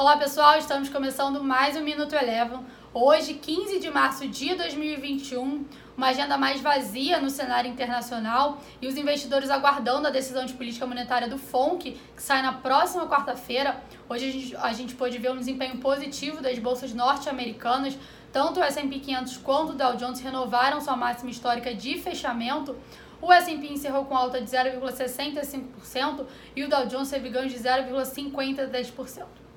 Olá pessoal, estamos começando mais um Minuto Eleven. Hoje, 15 de março de 2021, uma agenda mais vazia no cenário internacional e os investidores aguardando a decisão de política monetária do FONC, que sai na próxima quarta-feira. Hoje a gente, a gente pôde ver um desempenho positivo das bolsas norte-americanas, tanto o S&P 500 quanto o Dow Jones renovaram sua máxima histórica de fechamento. O S&P encerrou com alta de 0,65% e o Dow Jones teve ganhos de 0,50%.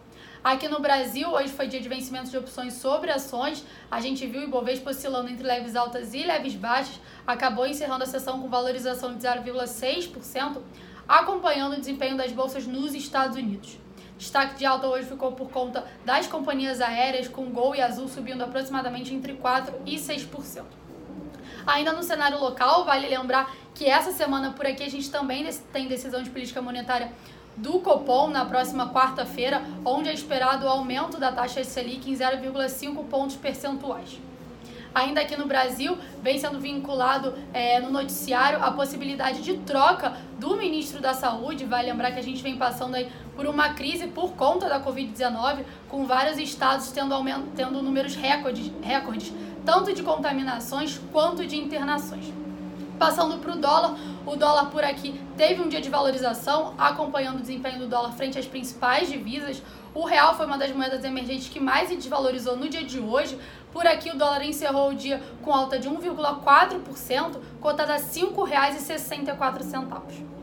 Aqui no Brasil, hoje foi dia de vencimento de opções sobre ações. A gente viu o Ibovespa oscilando entre leves altas e leves baixas. Acabou encerrando a sessão com valorização de 0,6%, acompanhando o desempenho das bolsas nos Estados Unidos. Destaque de alta hoje ficou por conta das companhias aéreas, com Gol e Azul subindo aproximadamente entre 4% e 6%. Ainda no cenário local, vale lembrar que essa semana por aqui a gente também tem decisão de política monetária do Copom na próxima quarta-feira, onde é esperado o aumento da taxa Selic em 0,5 pontos percentuais. Ainda aqui no Brasil, vem sendo vinculado é, no noticiário a possibilidade de troca do ministro da Saúde. Vai lembrar que a gente vem passando aí por uma crise por conta da Covid-19, com vários estados tendo, aumento, tendo números recordes, recordes, tanto de contaminações quanto de internações. Passando para o dólar, o dólar por aqui teve um dia de valorização, acompanhando o desempenho do dólar frente às principais divisas. O real foi uma das moedas emergentes que mais se desvalorizou no dia de hoje. Por aqui, o dólar encerrou o dia com alta de 1,4%, cotada a R$ 5,64.